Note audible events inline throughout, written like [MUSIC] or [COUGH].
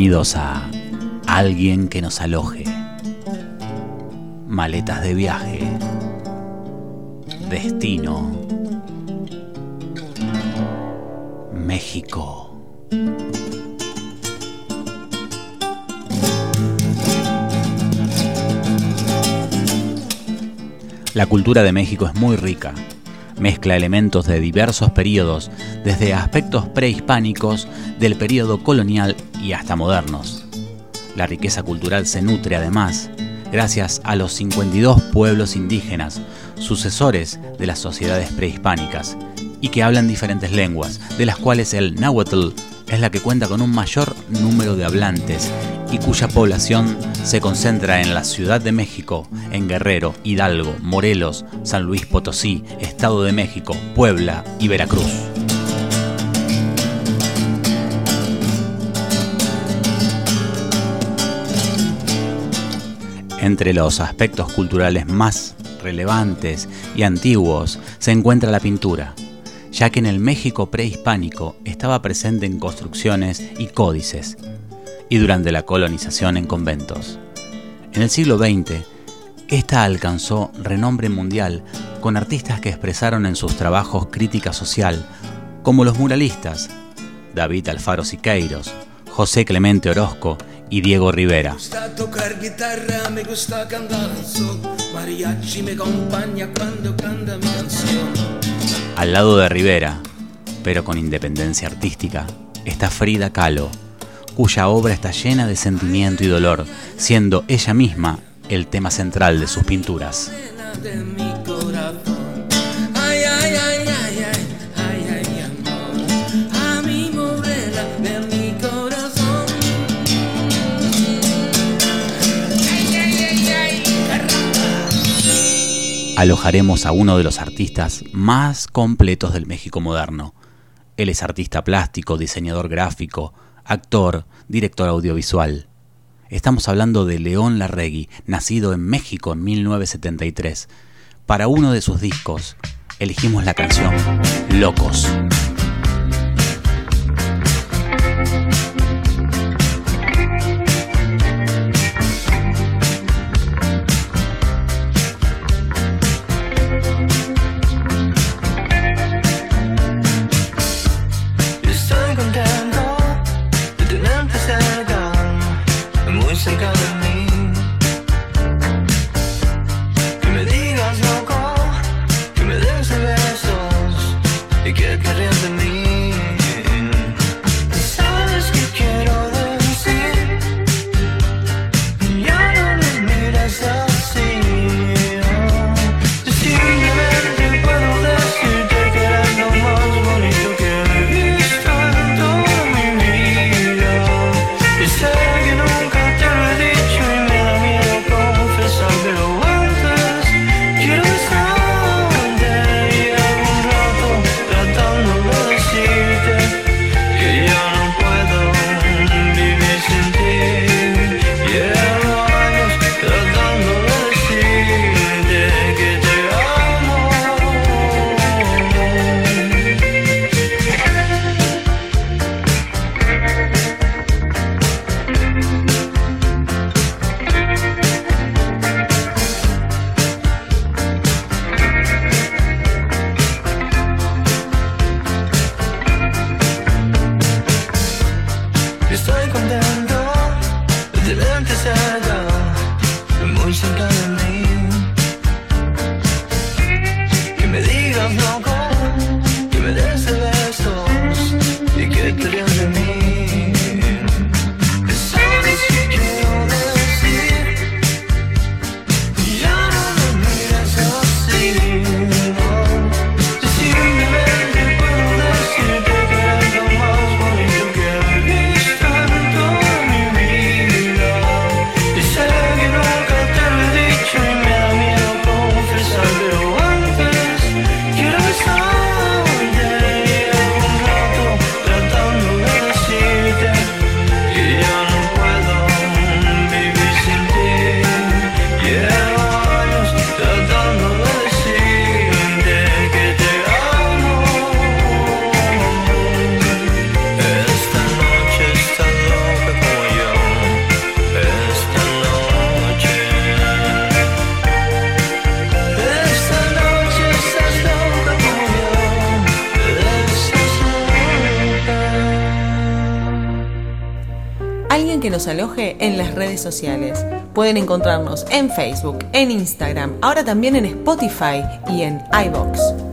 Bienvenidos a Alguien que nos aloje. Maletas de viaje. Destino. México. La cultura de México es muy rica. Mezcla elementos de diversos periodos, desde aspectos prehispánicos, del periodo colonial y hasta modernos. La riqueza cultural se nutre además gracias a los 52 pueblos indígenas, sucesores de las sociedades prehispánicas, y que hablan diferentes lenguas, de las cuales el náhuatl es la que cuenta con un mayor número de hablantes y cuya población se concentra en la Ciudad de México, en Guerrero, Hidalgo, Morelos, San Luis Potosí, Estado de México, Puebla y Veracruz. Entre los aspectos culturales más relevantes y antiguos se encuentra la pintura, ya que en el México prehispánico estaba presente en construcciones y códices, y durante la colonización en conventos. En el siglo XX, esta alcanzó renombre mundial con artistas que expresaron en sus trabajos crítica social, como los muralistas David Alfaro Siqueiros, José Clemente Orozco y Diego Rivera. Al lado de Rivera, pero con independencia artística, está Frida Kahlo, cuya obra está llena de sentimiento y dolor, siendo ella misma el tema central de sus pinturas. alojaremos a uno de los artistas más completos del México moderno. Él es artista plástico, diseñador gráfico, actor, director audiovisual. Estamos hablando de León Larregui, nacido en México en 1973. Para uno de sus discos, elegimos la canción Locos. Sociales. Pueden encontrarnos en Facebook, en Instagram, ahora también en Spotify y en iBox.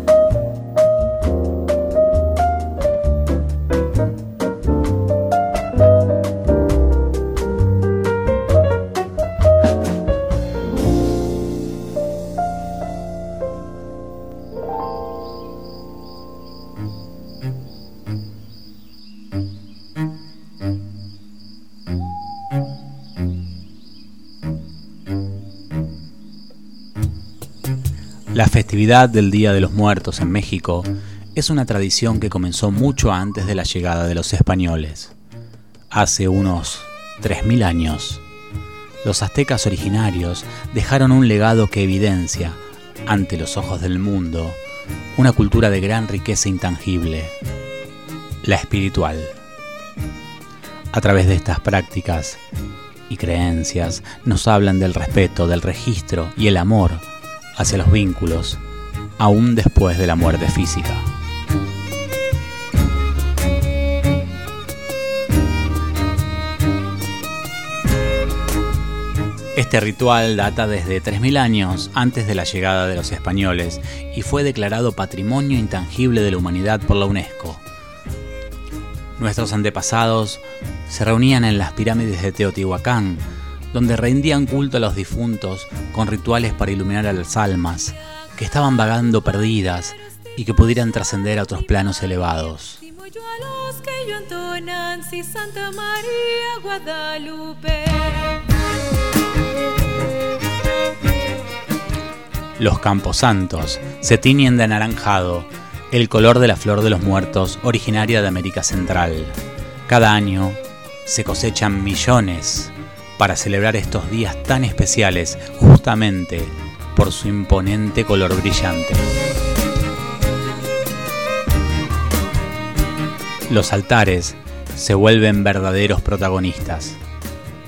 La festividad del Día de los Muertos en México es una tradición que comenzó mucho antes de la llegada de los españoles. Hace unos 3.000 años, los aztecas originarios dejaron un legado que evidencia, ante los ojos del mundo, una cultura de gran riqueza intangible, la espiritual. A través de estas prácticas y creencias nos hablan del respeto, del registro y el amor hacia los vínculos, aún después de la muerte física. Este ritual data desde 3.000 años antes de la llegada de los españoles y fue declarado Patrimonio Intangible de la Humanidad por la UNESCO. Nuestros antepasados se reunían en las pirámides de Teotihuacán donde rendían culto a los difuntos con rituales para iluminar a las almas, que estaban vagando perdidas y que pudieran trascender a otros planos elevados. Los campos santos se tiñen de anaranjado, el color de la flor de los muertos originaria de América Central. Cada año se cosechan millones para celebrar estos días tan especiales justamente por su imponente color brillante. Los altares se vuelven verdaderos protagonistas.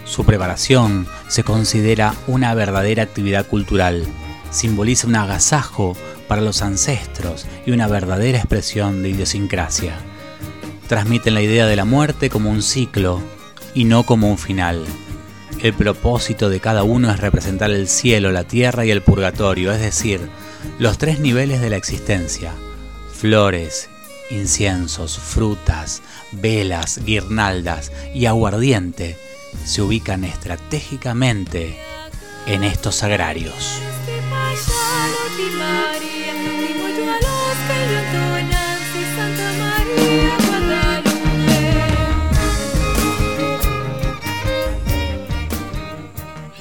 Su preparación se considera una verdadera actividad cultural, simboliza un agasajo para los ancestros y una verdadera expresión de idiosincrasia. Transmiten la idea de la muerte como un ciclo y no como un final el propósito de cada uno es representar el cielo, la tierra y el purgatorio, es decir, los tres niveles de la existencia. Flores, inciensos, frutas, velas, guirnaldas y aguardiente se ubican estratégicamente en estos agrarios.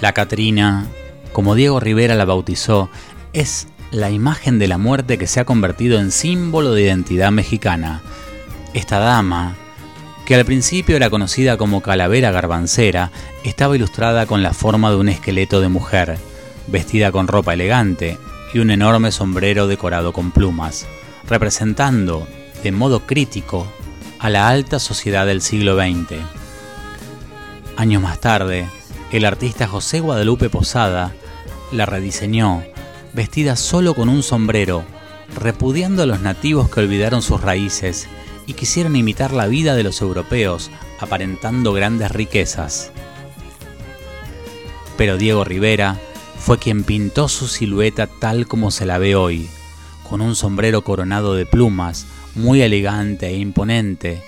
La Catrina, como Diego Rivera la bautizó, es la imagen de la muerte que se ha convertido en símbolo de identidad mexicana. Esta dama, que al principio era conocida como calavera garbancera, estaba ilustrada con la forma de un esqueleto de mujer, vestida con ropa elegante y un enorme sombrero decorado con plumas, representando, de modo crítico, a la alta sociedad del siglo XX. Años más tarde, el artista José Guadalupe Posada la rediseñó, vestida solo con un sombrero, repudiando a los nativos que olvidaron sus raíces y quisieron imitar la vida de los europeos, aparentando grandes riquezas. Pero Diego Rivera fue quien pintó su silueta tal como se la ve hoy, con un sombrero coronado de plumas, muy elegante e imponente,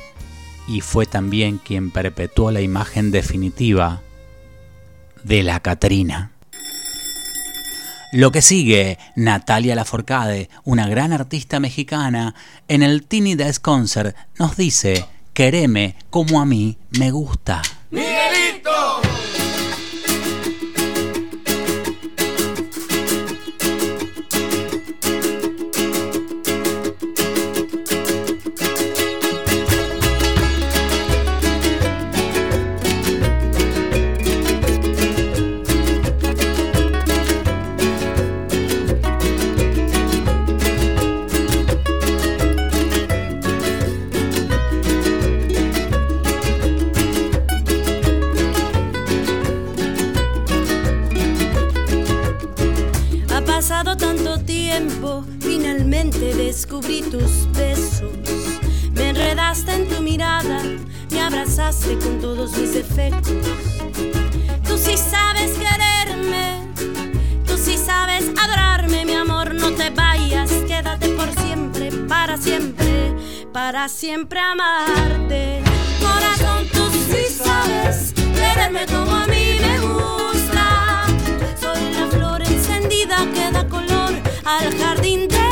y fue también quien perpetuó la imagen definitiva de la Catrina. Lo que sigue, Natalia Laforcade, una gran artista mexicana, en el Tiny Desk Concert nos dice, quereme como a mí me gusta. ¡Miguelito! Descubrí tus besos. Me enredaste en tu mirada, me abrazaste con todos mis defectos. Tú sí sabes quererme, tú sí sabes adorarme, mi amor. No te vayas, quédate por siempre, para siempre, para siempre amarte. Corazón, tú sí sabes quererme como a mí me gusta. Soy la flor encendida que da color al jardín de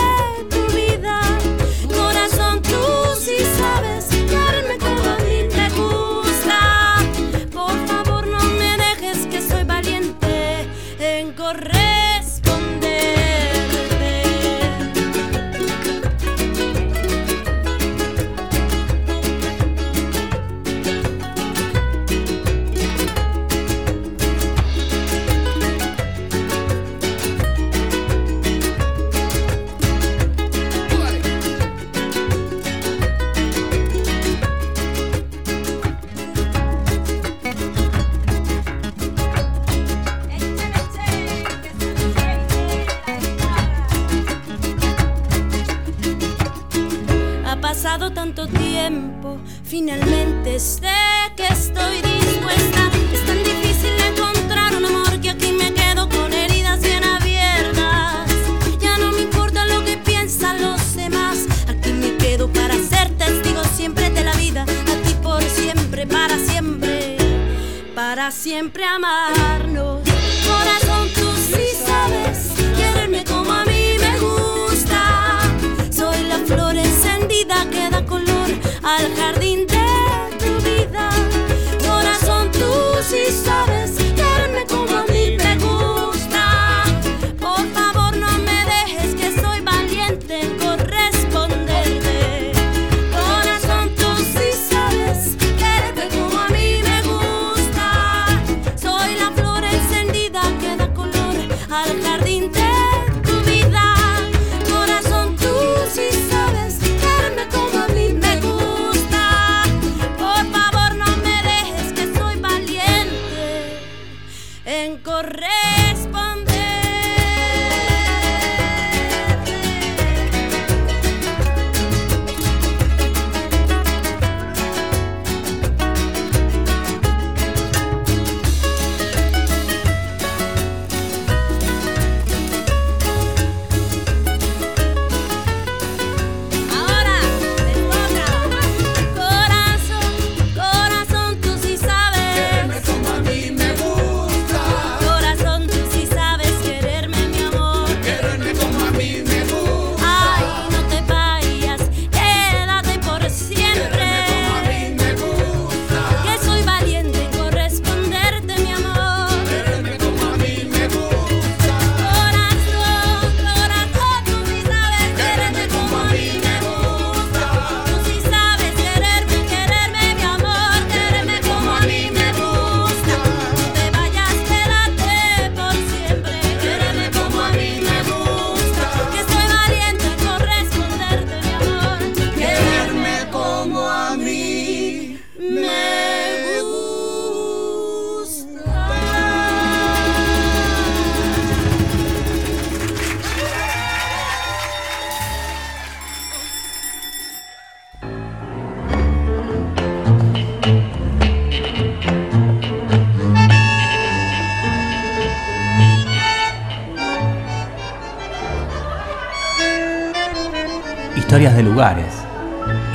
lugares,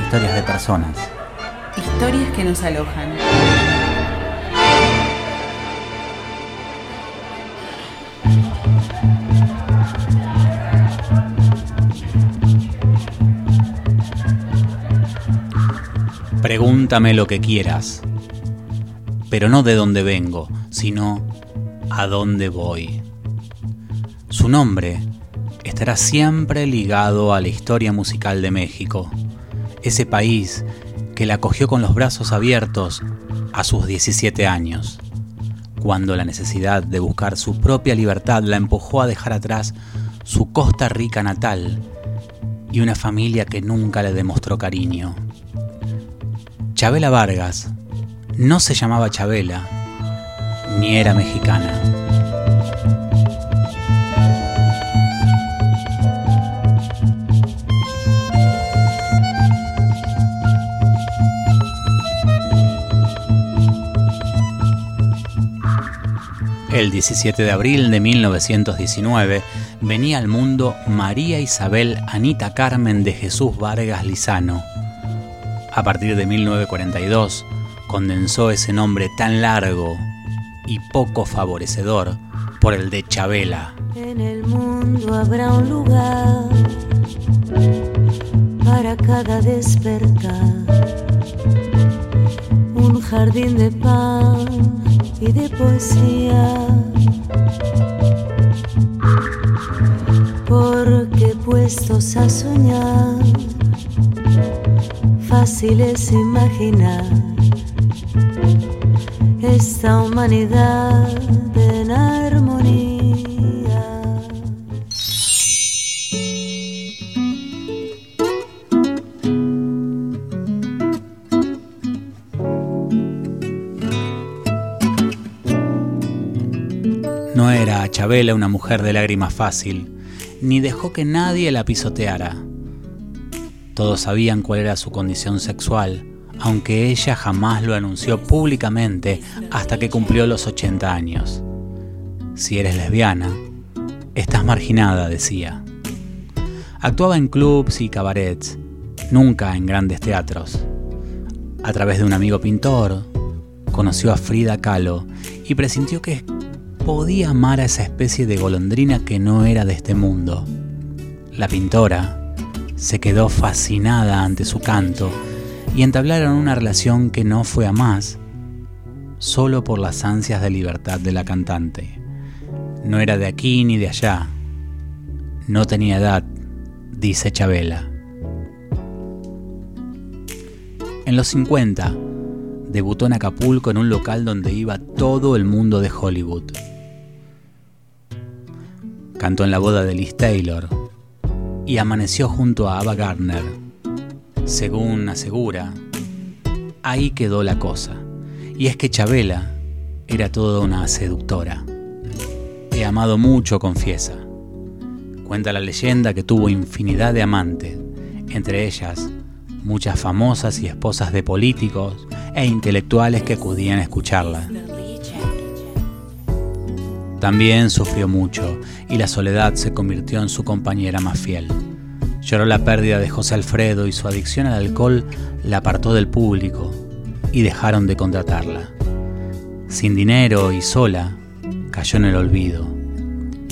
historias de personas. Historias que nos alojan. Pregúntame lo que quieras, pero no de dónde vengo, sino a dónde voy. Su nombre estará siempre ligado a la historia musical de México, ese país que la acogió con los brazos abiertos a sus 17 años, cuando la necesidad de buscar su propia libertad la empujó a dejar atrás su Costa Rica natal y una familia que nunca le demostró cariño. Chabela Vargas no se llamaba Chabela, ni era mexicana. El 17 de abril de 1919 venía al mundo María Isabel Anita Carmen de Jesús Vargas Lizano, a partir de 1942, condensó ese nombre tan largo y poco favorecedor por el de Chabela. En el mundo habrá un lugar para cada despertar, un jardín de pan y de poesía. Porque puestos a soñar, fácil es imaginar esta humanidad en. Chabela una mujer de lágrima fácil, ni dejó que nadie la pisoteara. Todos sabían cuál era su condición sexual, aunque ella jamás lo anunció públicamente hasta que cumplió los 80 años. Si eres lesbiana, estás marginada, decía. Actuaba en clubs y cabarets, nunca en grandes teatros. A través de un amigo pintor, conoció a Frida Kahlo y presintió que podía amar a esa especie de golondrina que no era de este mundo. La pintora se quedó fascinada ante su canto y entablaron una relación que no fue a más, solo por las ansias de libertad de la cantante. No era de aquí ni de allá. No tenía edad, dice Chabela. En los 50, debutó en Acapulco en un local donde iba todo el mundo de Hollywood. Cantó en la boda de Liz Taylor y amaneció junto a Ava Gardner. Según asegura, ahí quedó la cosa. Y es que Chabela era toda una seductora. He amado mucho, confiesa. Cuenta la leyenda que tuvo infinidad de amantes, entre ellas muchas famosas y esposas de políticos e intelectuales que acudían a escucharla. También sufrió mucho y la soledad se convirtió en su compañera más fiel. Lloró la pérdida de José Alfredo y su adicción al alcohol la apartó del público y dejaron de contratarla. Sin dinero y sola, cayó en el olvido.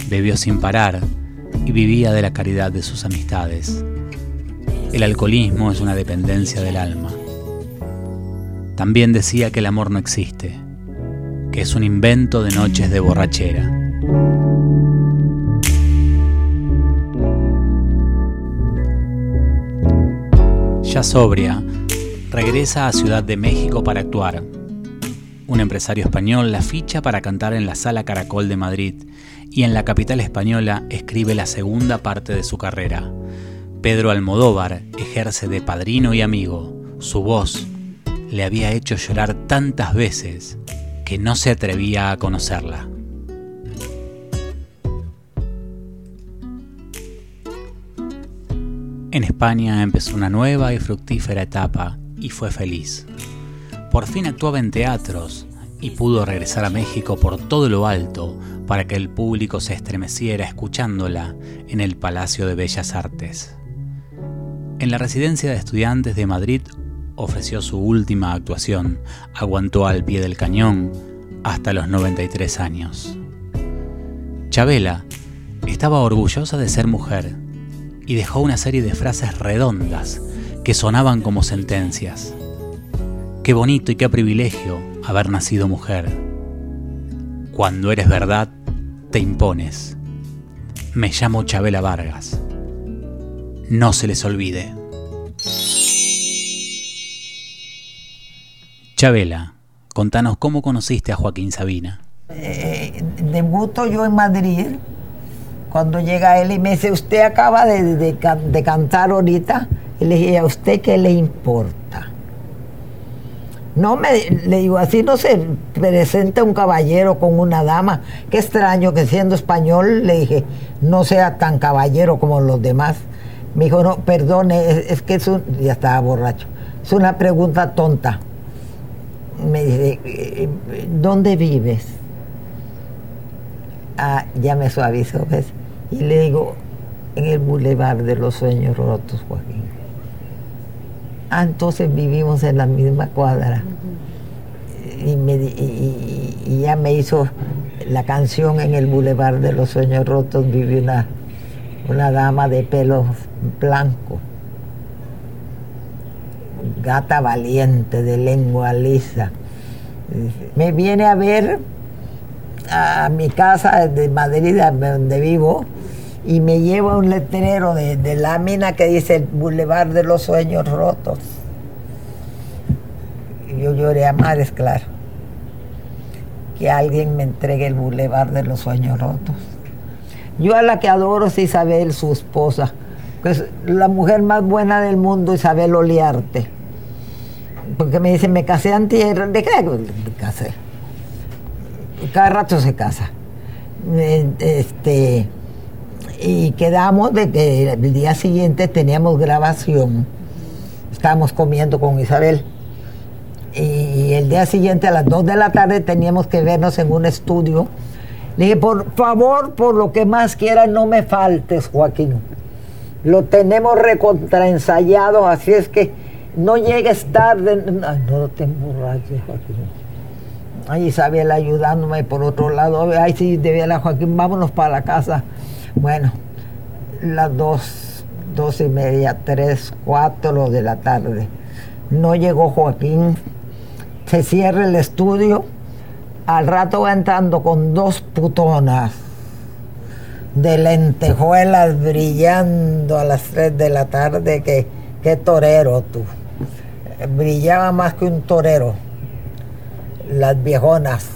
Bebió sin parar y vivía de la caridad de sus amistades. El alcoholismo es una dependencia del alma. También decía que el amor no existe, que es un invento de noches de borrachera. Ya sobria, regresa a Ciudad de México para actuar. Un empresario español la ficha para cantar en la Sala Caracol de Madrid y en la capital española escribe la segunda parte de su carrera. Pedro Almodóvar ejerce de padrino y amigo. Su voz le había hecho llorar tantas veces que no se atrevía a conocerla. En España empezó una nueva y fructífera etapa y fue feliz. Por fin actuaba en teatros y pudo regresar a México por todo lo alto para que el público se estremeciera escuchándola en el Palacio de Bellas Artes. En la residencia de estudiantes de Madrid ofreció su última actuación, aguantó al pie del cañón hasta los 93 años. Chabela estaba orgullosa de ser mujer y dejó una serie de frases redondas que sonaban como sentencias. Qué bonito y qué privilegio haber nacido mujer. Cuando eres verdad, te impones. Me llamo Chabela Vargas. No se les olvide. Chabela, contanos cómo conociste a Joaquín Sabina. Eh, debuto yo en Madrid cuando llega él y me dice, usted acaba de, de, cantar ahorita. Y le dije, ¿a usted qué le importa? No me, le digo, así no se presenta un caballero con una dama. Qué extraño que siendo español, le dije, no sea tan caballero como los demás. Me dijo, no, perdone, es, es que es un, ya estaba borracho, es una pregunta tonta. Me dice, eh, ¿dónde vives? Ah, ya me suavizó, ¿ves? Y le digo, en el bulevar de los sueños rotos, Joaquín. Ah, entonces vivimos en la misma cuadra. y, me, y, y, ya me hizo la canción en el bulevar de los sueños rotos, vive una, una dama de pelo blanco, gata valiente, de lengua lisa. Me viene a ver a mi casa de Madrid, donde vivo, y me lleva un letrero de, lámina que dice el Boulevard de los Sueños Rotos. Yo lloré a mares, claro. Que alguien me entregue el Boulevard de los Sueños Rotos. Yo a la que adoro es Isabel, su esposa, que es la mujer más buena del mundo, Isabel Oliarte. Porque me dice, me casé antier, ¿de qué me casé? Cada rato se casa. Este, y quedamos de que el día siguiente teníamos grabación. Estábamos comiendo con Isabel. Y el día siguiente a las 2 de la tarde teníamos que vernos en un estudio. Le dije, por favor, por lo que más quieras, no me faltes, Joaquín. Lo tenemos recontraensayado, así es que no llegues tarde. Ay, no te emborraches, Joaquín. Ay, Isabel ayudándome por otro lado. Ay, sí, de la Joaquín, vámonos para la casa. Bueno, las dos, dos y media, tres, cuatro de la tarde. No llegó Joaquín. Se cierra el estudio. Al rato va entrando con dos putonas de lentejuelas brillando a las tres de la tarde. Que, qué torero tú. Brillaba más que un torero. Las viejonas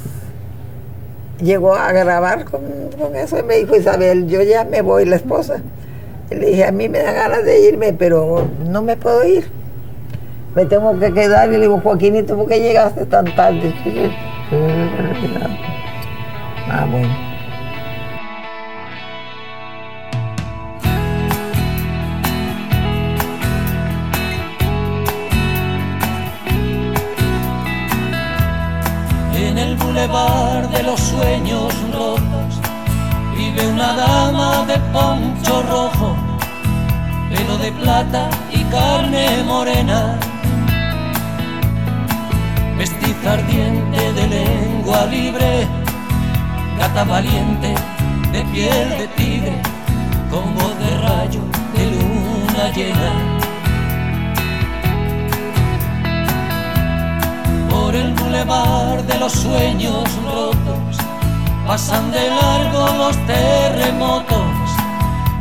llegó a grabar con, con, eso y me dijo Isabel, yo ya me voy, la esposa. Y le dije, a mí me da ganas de irme, pero no me puedo ir. Me tengo que quedar y le digo, Joaquinito, ¿por qué llegaste tan tarde? [LAUGHS] Ah, bueno. Plata y carne morena, vestiza ardiente de lengua libre, gata valiente de piel de tigre, con voz de rayo de luna llena. por el bulevar de los sueños rotos. Pasan de largo los terremotos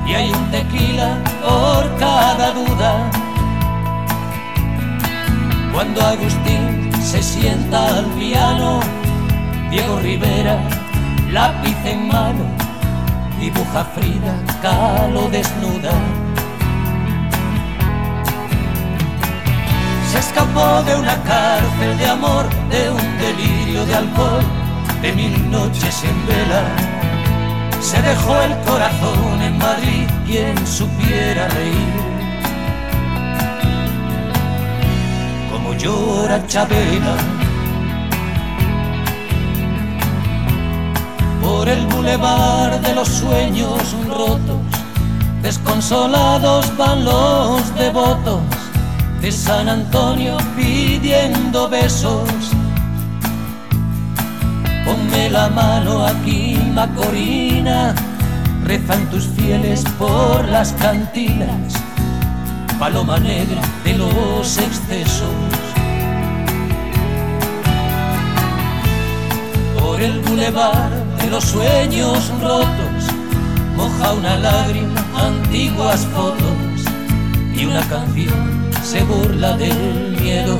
y hay un tequila por cada duda. Cuando Agustín se sienta al piano, Diego Rivera, lápiz en mano, dibuja Frida Kahlo desnuda. se escapó de una cárcel de amor, de un delirio de alcohol, de mil noches en vela. Se dejó el corazón en Madrid, quien supiera reír. Como llora Chabela por el bulevar de los sueños rotos, Desconsolados van los devotos de San Antonio pidiendo besos. Ponme la mano aquí, Macorina, rezan tus fieles por las cantinas, paloma negra de los excesos. Por el bulevar de los sueños rotos, moja una lágrima, antiguas fotos y una canción se burla del miedo.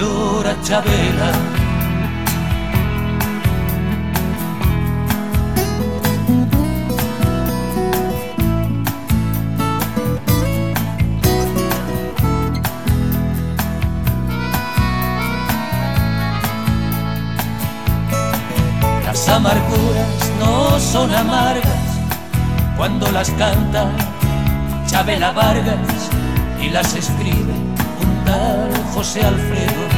Llora Chabela. Las amarguras no son amargas cuando las canta Chabela Vargas y las escribe un José Alfredo.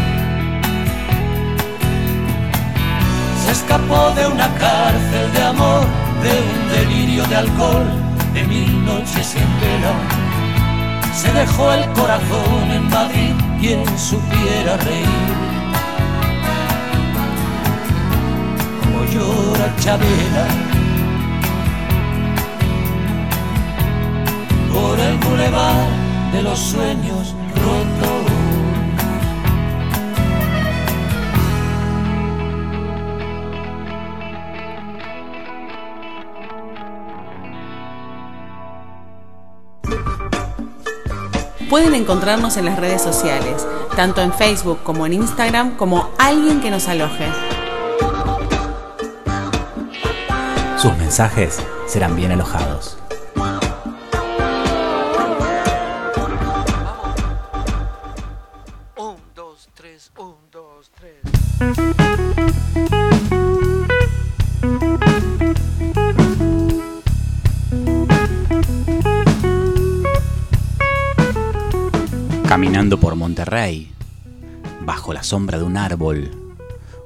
Se escapó de una cárcel de amor, de un delirio de alcohol, de mil noches en vela. Se dejó el corazón en Madrid, quien supiera reír. Como llora Chabela por el bulevar de los sueños Pueden encontrarnos en las redes sociales, tanto en Facebook como en Instagram, como alguien que nos aloje. Sus mensajes serán bien alojados. Un, dos, tres, un, dos, tres. Caminando por Monterrey, bajo la sombra de un árbol,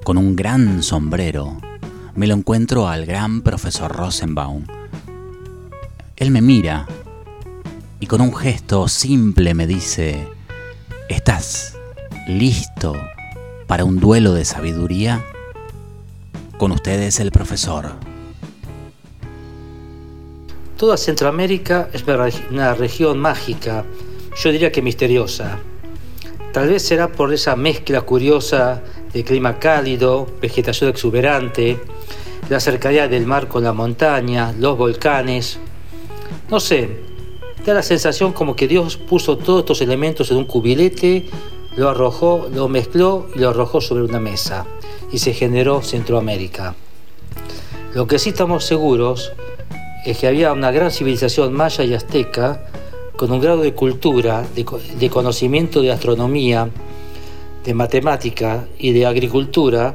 con un gran sombrero, me lo encuentro al gran profesor Rosenbaum. Él me mira y con un gesto simple me dice, ¿estás listo para un duelo de sabiduría? Con ustedes el profesor. Toda Centroamérica es una reg- una región mágica, yo diría que misteriosa. Tal vez será por esa mezcla curiosa de clima cálido, vegetación exuberante, la cercanía del mar con la montaña, los volcanes. No sé, da la sensación como que Dios puso todos estos elementos en un cubilete, lo arrojó, lo mezcló y lo arrojó sobre una mesa. Y se generó Centroamérica. Lo que sí estamos seguros es que había una gran civilización maya y azteca con un grado de cultura, de, co- de conocimiento de astronomía, de matemática y de agricultura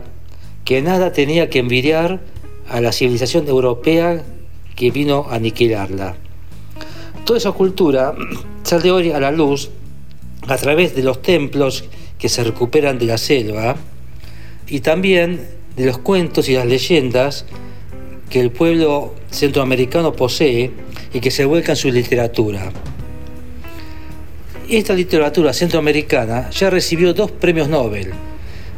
que nada tenía que envidiar a la civilización europea que vino a aniquilarla. Toda esa cultura [CLEARS THROAT] sale hoy a la luz a través de los templos que se recuperan de la selva y también de los cuentos y las leyendas que el pueblo centroamericano posee y que se vuelca en su literatura. Esta literatura centroamericana ya recibió dos premios Nobel.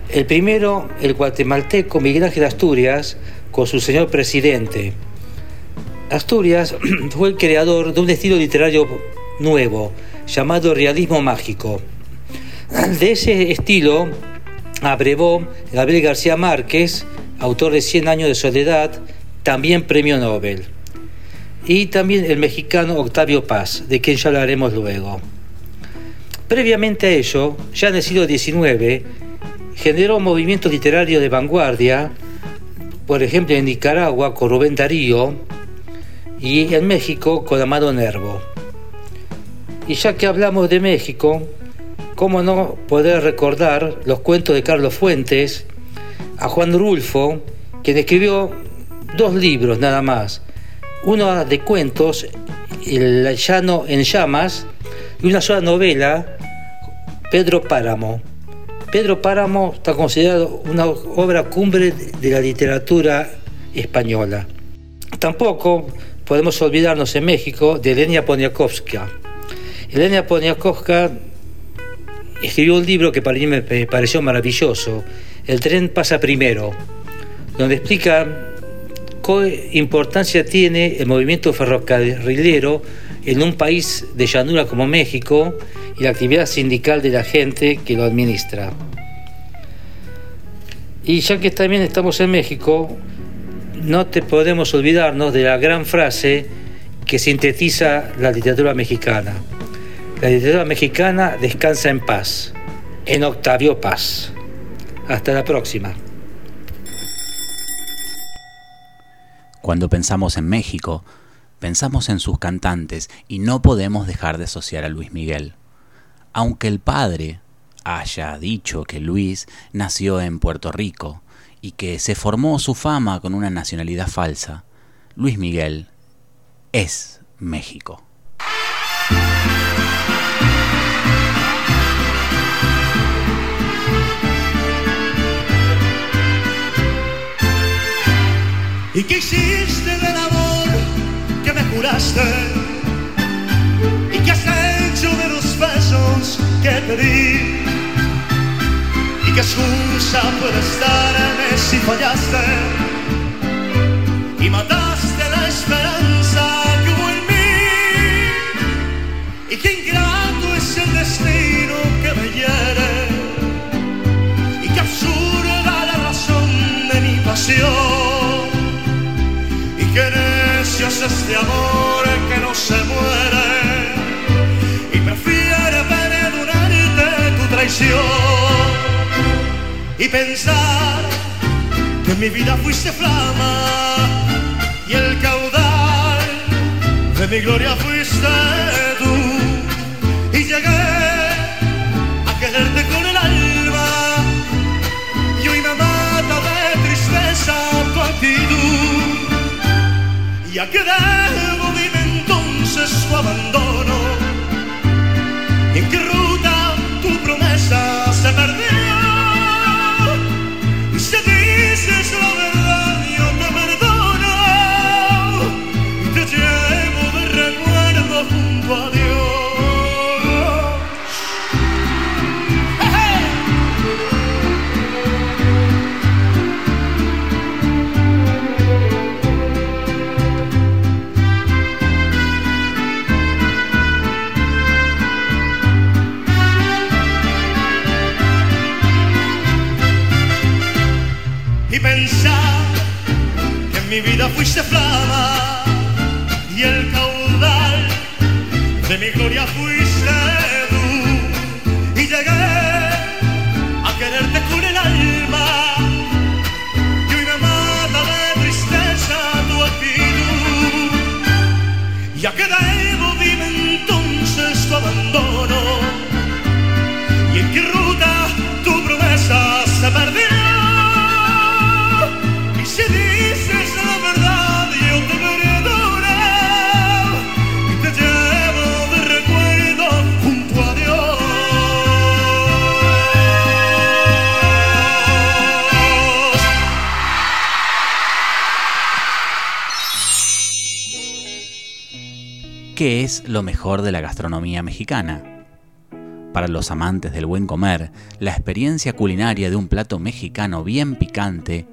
El primero, el guatemalteco Miguel Ángel Asturias, con su señor presidente. Asturias [CLEARS THROAT] fue el creador de un estilo literario nuevo, llamado realismo mágico. [CLEARS THROAT] De ese estilo abrevó Gabriel García Márquez, autor de Cien años de soledad, también premio Nobel. Y también el mexicano Octavio Paz, de quien ya hablaremos luego. Previamente a ello, ya en el siglo XIX, generó movimientos literarios de vanguardia, por ejemplo en Nicaragua con Rubén Darío, y en México con Amado Nervo. Y ya que hablamos de México, ¿cómo no poder recordar los cuentos de Carlos Fuentes, a Juan Rulfo, quien escribió dos libros nada más, uno de cuentos, El llano en llamas, y una sola novela, Pedro Páramo. Pedro Páramo está considerado una obra cumbre de la literatura española. Tampoco podemos olvidarnos en México de Elenia Poniatowska. Elenia Poniatowska escribió un libro que para mí me pareció maravilloso, El tren pasa primero, donde explica qué importancia tiene el movimiento ferrocarrilero en un país de llanura como México y la actividad sindical de la gente que lo administra. Y ya que también estamos en México, no te podemos olvidarnos de la gran frase que sintetiza la literatura mexicana. La literatura mexicana descansa en paz, en Octavio Paz. Hasta la próxima. Cuando pensamos en México, pensamos en sus cantantes y no podemos dejar de asociar a Luis Miguel. Aunque el padre haya dicho que Luis nació en Puerto Rico y que se formó su fama con una nacionalidad falsa, Luis Miguel es México. ¿Y qué hiciste amor que me juraste? ¿Y qué has hecho de los besos que te di? ¿Y qué excusa puedes darme si fallaste? Y mataste la esperanza que hubo en mí. ¿Y qué este amor que no se muere. Y prefiere perdonarte tu traición. Y pensar que mi vida fuiste flama y el caudal de mi gloria fuiste ¿Y a qué debo dime entonces tu abandono? ¿En qué ruta tu promesa se perdió? Y si dices lo mejor de la gastronomía mexicana? Para los amantes del buen comer, la experiencia culinaria de un plato mexicano bien picante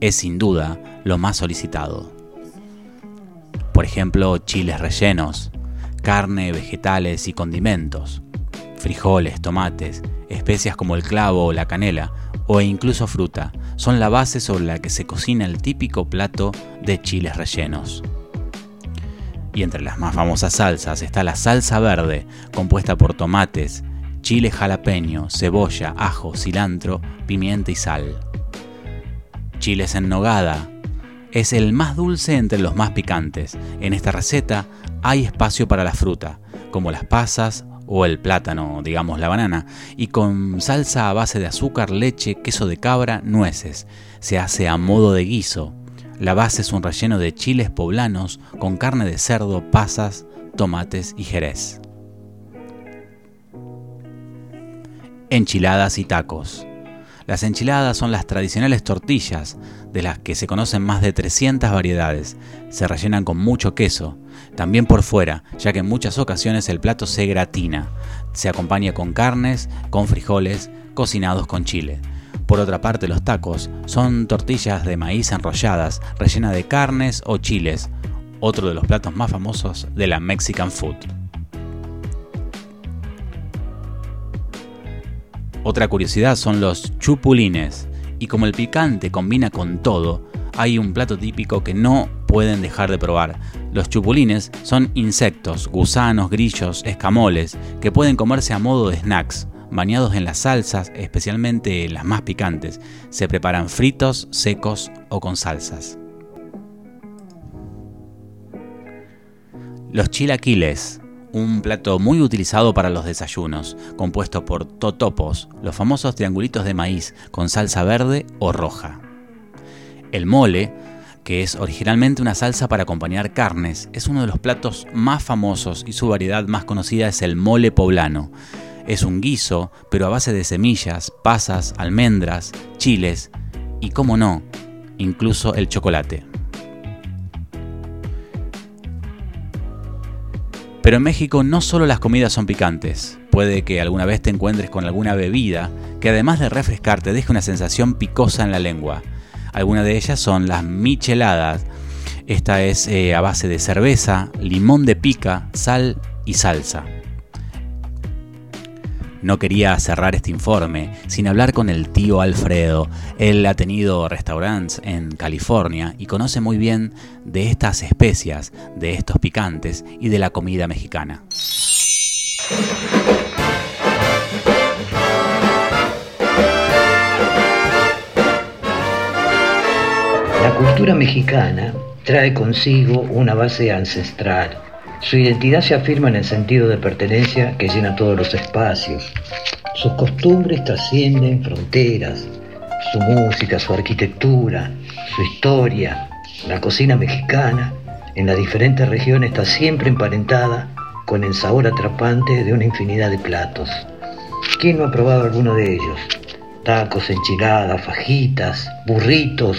es sin duda lo más solicitado. Por ejemplo, chiles rellenos, carne, vegetales y condimentos, frijoles, tomates, especias como el clavo o la canela, o incluso fruta, son la base sobre la que se cocina el típico plato de chiles rellenos. Y entre las más famosas salsas está la salsa verde, compuesta por tomates, chile jalapeño, cebolla, ajo, cilantro, pimienta y sal. Chiles en nogada es el más dulce entre los más picantes. En esta receta hay espacio para la fruta, como las pasas o el plátano, digamos la banana, y con salsa a base de azúcar, leche, queso de cabra, nueces. Se hace a modo de guiso. La base es un relleno de chiles poblanos con carne de cerdo, pasas, tomates y jerez. Enchiladas y tacos. Las enchiladas son las tradicionales tortillas, de las que se conocen más de 300 variedades. Se rellenan con mucho queso, también por fuera, ya que en muchas ocasiones el plato se gratina. Se acompaña con carnes, con frijoles, cocinados con chile. Por otra parte, los tacos son tortillas de maíz enrolladas, rellenas de carnes o chiles, otro de los platos más famosos de la Mexican food. Otra curiosidad son los chupulines, y como el picante combina con todo, hay un plato típico que no pueden dejar de probar. Los chupulines son insectos, gusanos, grillos, escamoles, que pueden comerse a modo de snacks, bañados en las salsas, especialmente las más picantes. Se preparan fritos, secos o con salsas. Los chilaquiles un plato muy utilizado para los desayunos, compuesto por totopos, los famosos triangulitos de maíz con salsa verde o roja. El mole, que es originalmente una salsa para acompañar carnes, es uno de los platos más famosos y su variedad más conocida es el mole poblano. Es un guiso, pero a base de semillas, pasas, almendras, chiles y, como no, incluso el chocolate. Pero en México no solo las comidas son picantes, puede que alguna vez te encuentres con alguna bebida que además de refrescarte deje una sensación picosa en la lengua. Algunas de ellas son las micheladas. Esta es eh, a base de cerveza, limón de pica, sal y salsa. No quería cerrar este informe sin hablar con el tío Alfredo. Él ha tenido restaurantes en California y conoce muy bien de estas especias, de estos picantes y de la comida mexicana. La cultura mexicana trae consigo una base ancestral su identidad se afirma en el sentido de pertenencia que llena todos los espacios. Sus costumbres trascienden fronteras, su música, su arquitectura, su historia, la cocina mexicana en las diferentes regiones está siempre emparentada con el sabor atrapante de una infinidad de platos. ¿Quién no ha probado alguno de ellos? Tacos, enchiladas, fajitas, burritos,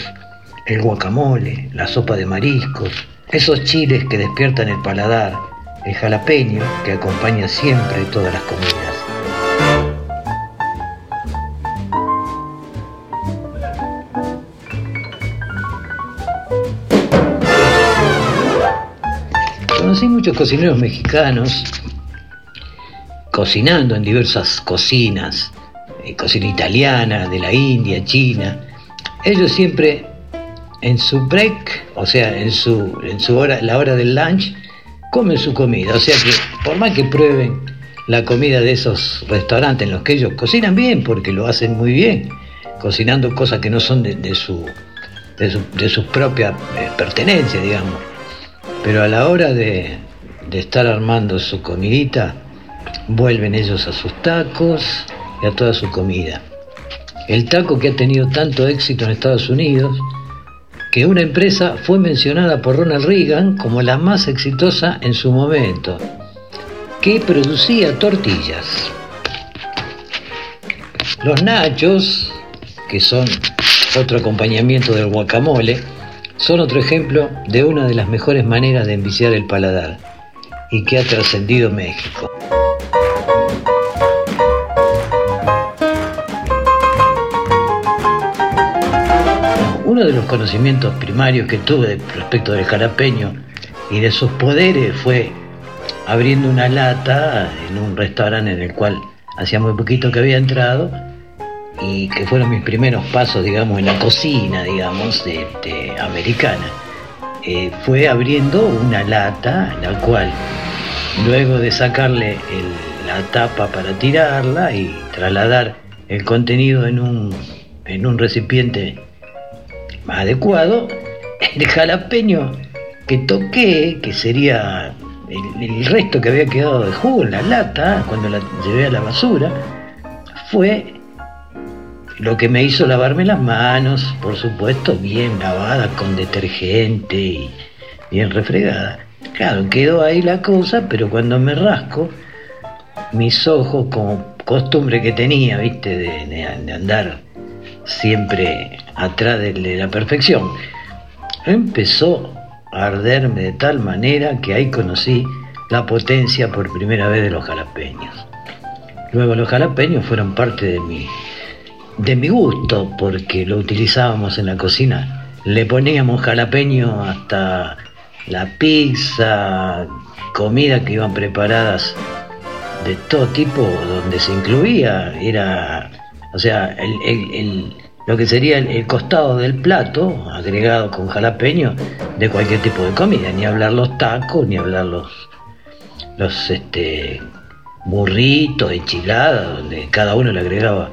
el guacamole, la sopa de mariscos, esos chiles que despiertan el paladar, el jalapeño que acompaña siempre todas las comidas. Conocí muchos cocineros mexicanos cocinando en diversas cocinas, eh, cocina italiana, de la India, China. Ellos siempre en su break, o sea, en su, en su hora, la hora del lunch, comen su comida. O sea que por más que prueben la comida de esos restaurantes en los que ellos cocinan bien, porque lo hacen muy bien, cocinando cosas que no son de, su, de, su, eh, digamos. Pero a la hora de, de estar armando su comidita, vuelven ellos a sus tacos y a toda su comida. El taco que ha tenido tanto éxito en Estados Unidos, que una empresa fue mencionada por Ronald Reagan como la más exitosa en su momento, que producía tortillas. Los nachos, que son otro acompañamiento del guacamole, son otro ejemplo de una de las mejores maneras de enviciar el paladar y que ha trascendido México. Uno de los conocimientos primarios que tuve respecto del jalapeño y de sus poderes fue abriendo una lata en un restaurante en el cual hacía muy poquito que había entrado y que fueron mis primeros pasos, digamos, en la cocina, digamos, americana. Eh, fue abriendo una lata, la cual, luego de sacarle la tapa para tirarla y trasladar el contenido en un, en un recipiente más adecuado, el jalapeño que toqué, que sería el, resto que había quedado de jugo en la lata, cuando la llevé a la basura, fue lo que me hizo lavarme las manos, por supuesto, bien lavadas con detergente y bien refregada. Claro, quedó ahí la cosa, pero cuando me rasco, mis ojos, como costumbre que tenía, viste, de, de- de andar siempre atrás de, la perfección, empezó a arderme de tal manera que ahí conocí la potencia por primera vez de los jalapeños. Luego los jalapeños fueron parte de mi, de mi gusto porque lo utilizábamos en la cocina. Le poníamos jalapeño hasta la pizza, comida que iban preparadas de todo tipo, donde se incluía, era, o sea, lo que sería el, costado del plato, agregado con jalapeño, de cualquier tipo de comida, ni hablar los tacos, ni hablar los, este, burritos, enchiladas, donde cada uno le agregaba,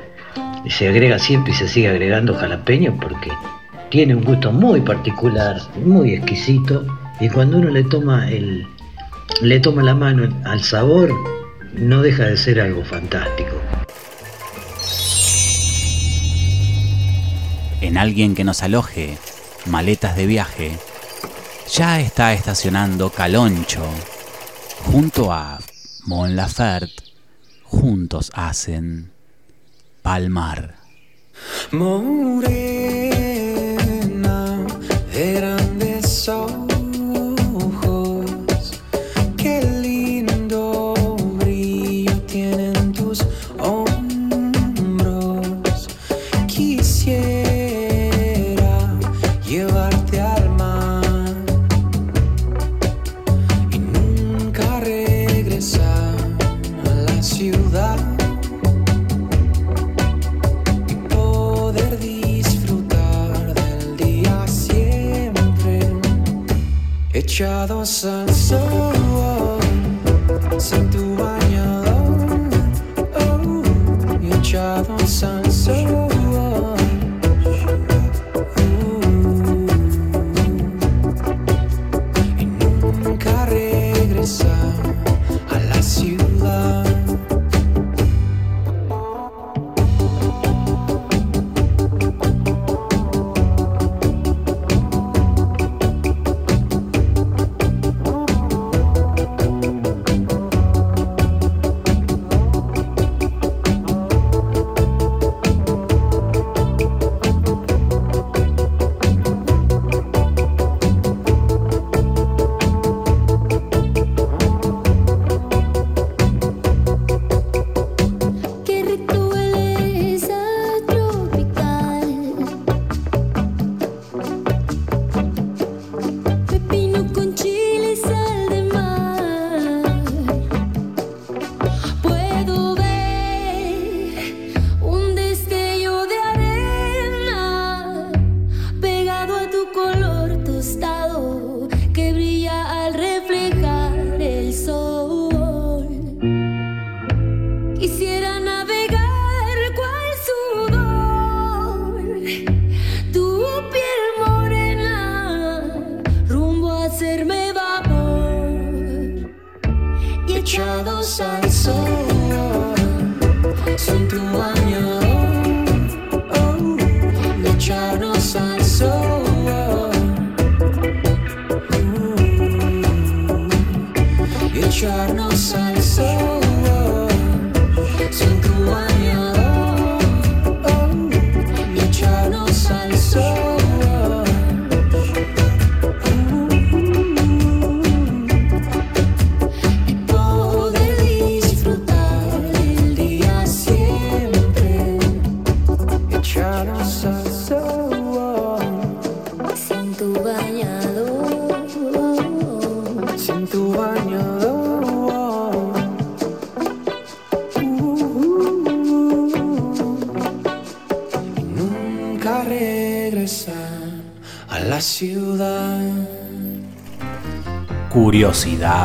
se agrega siempre y se sigue agregando jalapeño porque tiene un gusto muy particular, muy exquisito, y cuando uno le toma le toma la mano al sabor, no deja de ser algo fantástico. En alguien que nos aloje, maletas de viaje, ya está estacionando Caloncho. Junto a Mon Laferte, juntos hacen Palmar. Morena de grandes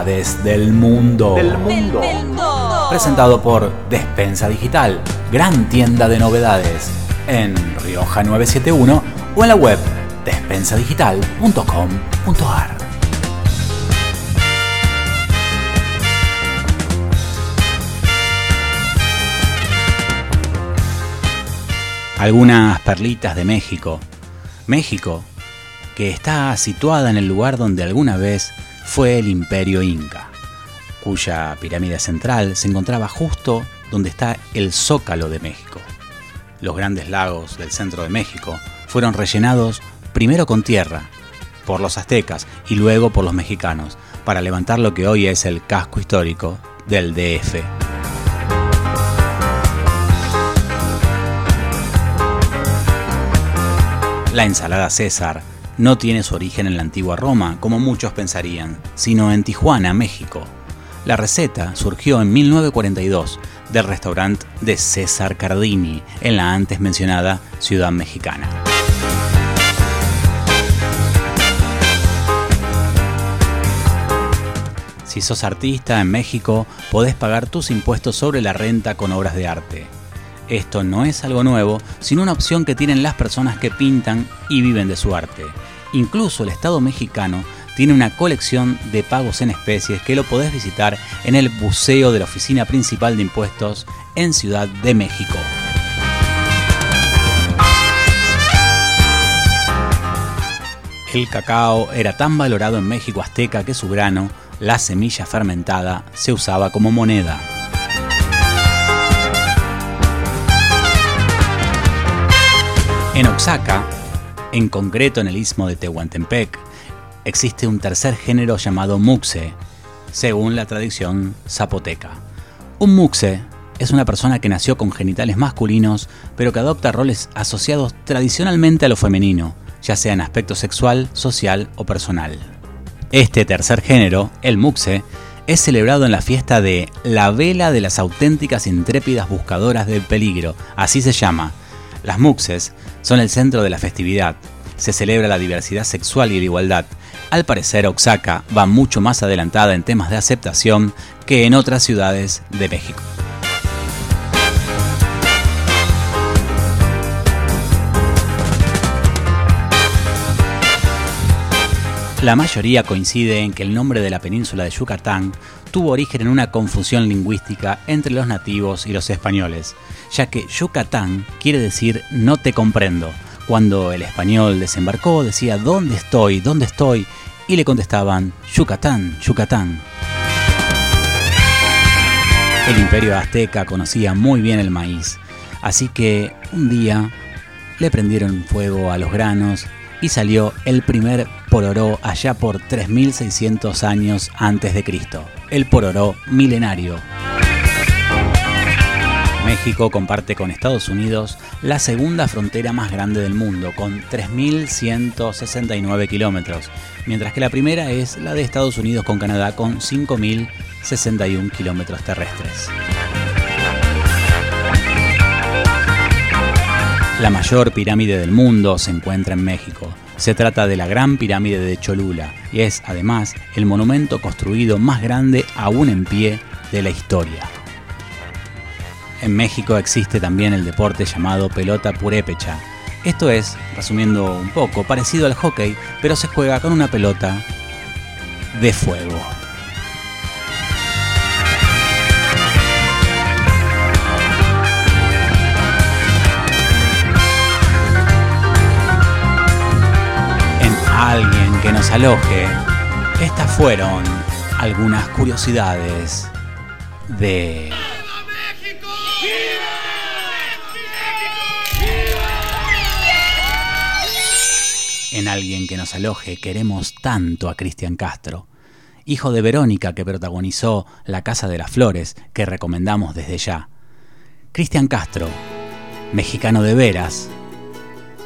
Curiosidades del mundo. Del mundo. Presentado por Despensa Digital, gran tienda de novedades, en Rioja 971 o en la web despensadigital.com.ar. Algunas perlitas de México. México, que está situada en el lugar donde alguna vez fue el imperio inca, cuya pirámide central se encontraba justo donde está el Zócalo de México. Los grandes lagos del centro de México fueron rellenados primero con tierra por los aztecas y luego por los mexicanos para levantar lo que hoy es el casco histórico del DF. La ensalada César no tiene su origen en la antigua Roma, como muchos pensarían, sino en Tijuana, México. La receta surgió en 1942 del restaurante de César Cardini, en la antes mencionada ciudad mexicana. Si sos artista en México, podés pagar tus impuestos sobre la renta con obras de arte. Esto no es algo nuevo, sino una opción que tienen las personas que pintan y viven de su arte. Incluso el Estado mexicano tiene una colección de pagos en especies que lo podés visitar en el buceo de la Oficina Principal de Impuestos en Ciudad de México. El cacao era tan valorado en México azteca que su grano, la semilla fermentada, se usaba como moneda. En Oaxaca, en concreto en el istmo de Tehuantepec, existe un tercer género llamado muxe, según la tradición zapoteca. Un muxe es una persona que nació con genitales masculinos, pero que adopta roles asociados tradicionalmente a lo femenino, ya sea en aspecto sexual, social o personal. Este tercer género, el muxe, es celebrado en la fiesta de la vela de las auténticas intrépidas buscadoras del peligro, así se llama. Las muxes son el centro de la festividad. Se celebra la diversidad sexual y la igualdad. Al parecer, Oaxaca va mucho más adelantada en temas de aceptación que en otras ciudades de México. La mayoría coincide en que el nombre de la península de Yucatán tuvo origen en una confusión lingüística entre los nativos y los españoles, ya que Yucatán quiere decir no te comprendo. Cuando el español desembarcó decía ¿dónde estoy? ¿dónde estoy? y le contestaban Yucatán, Yucatán. El imperio azteca conocía muy bien el maíz, así que un día le prendieron fuego a los granos y salió el primer pororó allá por 3600 años antes de Cristo, el pororó milenario. México comparte con Estados Unidos la segunda frontera más grande del mundo, con 3.169 kilómetros, mientras que la primera es la de Estados Unidos con Canadá, con 5.061 kilómetros terrestres. La mayor pirámide del mundo se encuentra en México. Se trata de la Gran Pirámide de Cholula y es además el monumento construido más grande aún en pie de la historia. En México existe también el deporte llamado pelota purépecha. Esto es, resumiendo un poco, parecido al hockey, pero se juega con una pelota de fuego. Que nos aloje, estas fueron algunas curiosidades de... En alguien que nos aloje queremos tanto a Cristian Castro, hijo de Verónica que protagonizó La Casa de las Flores, que recomendamos desde ya. Cristian Castro, mexicano de veras,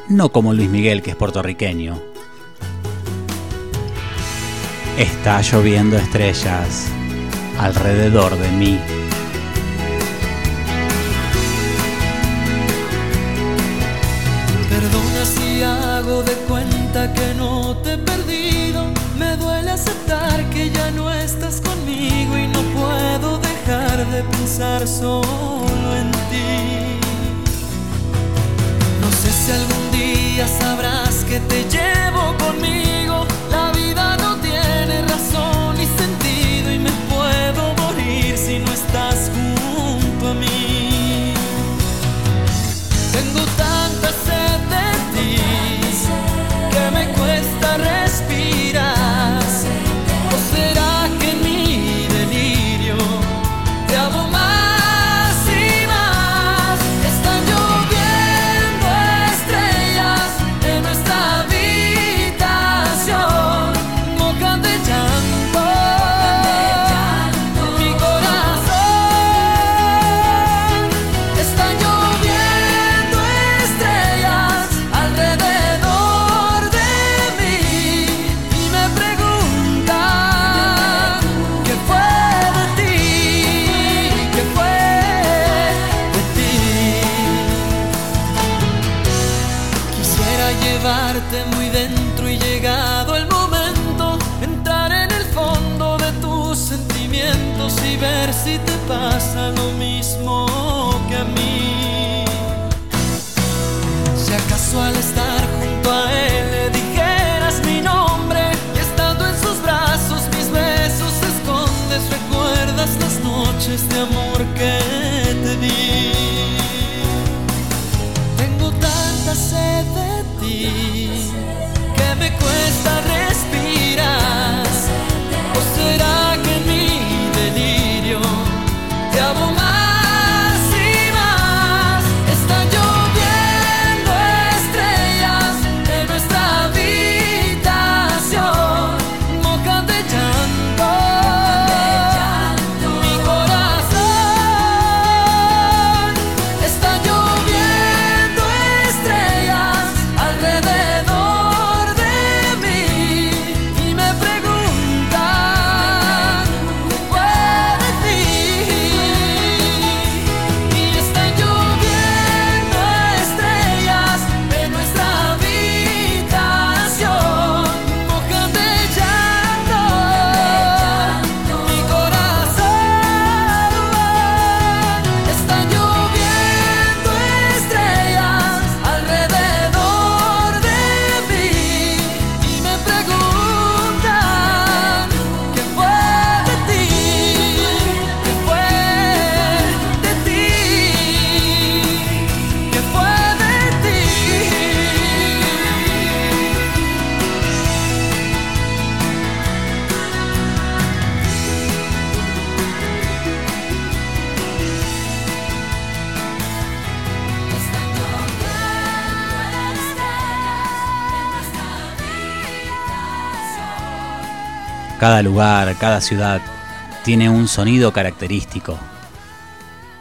no como Luis Miguel que es puertorriqueño. Está lloviendo estrellas alrededor de mí. Perdona si hago de cuenta que no te he perdido. Me duele aceptar que ya no estás conmigo y no puedo dejar de pensar solo en ti. No sé Si algún día sabrás que te llevo conmigo, Cada lugar, cada ciudad tiene un sonido característico.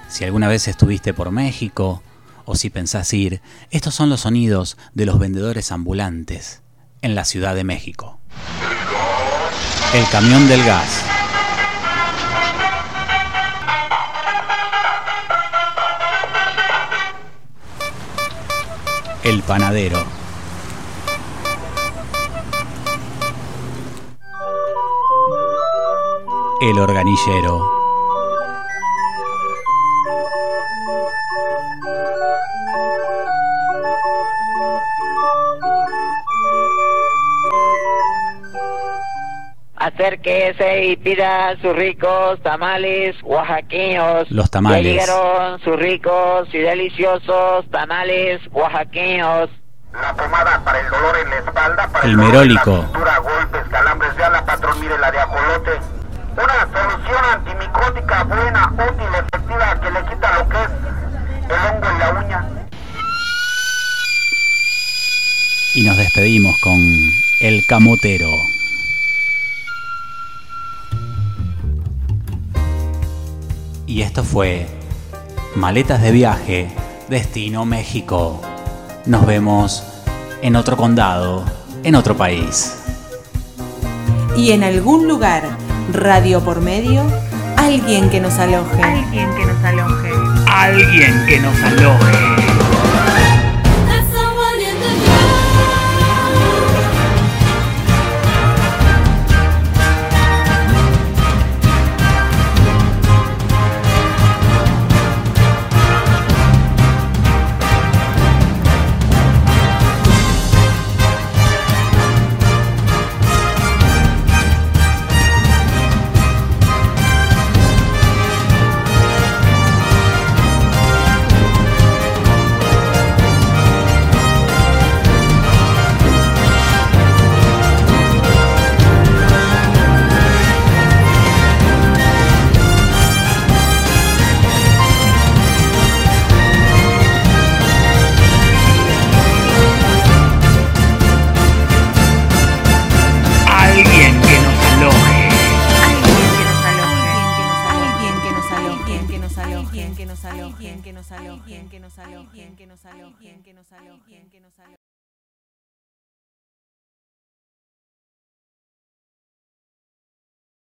Si alguna vez estuviste por México o si pensás ir, estos son los sonidos de los vendedores ambulantes en la Ciudad de México. El camión del gas. El panadero. El organillero. Acérquese y pida sus ricos tamales oaxaqueños. Los tamales. Ya llegaron sus ricos y deliciosos tamales oaxaqueños. La pomada para el dolor en la espalda, para El en merólico. la efectiva, que le quita lo que es el hongo en la uña. Y nos despedimos con El Camotero. Y esto fue Maletas de viaje, Destino México. Nos vemos en otro condado, en otro país. Y en algún lugar, radio por medio, alguien que nos aloje. Alguien que nos aloje. Alguien que nos aloje.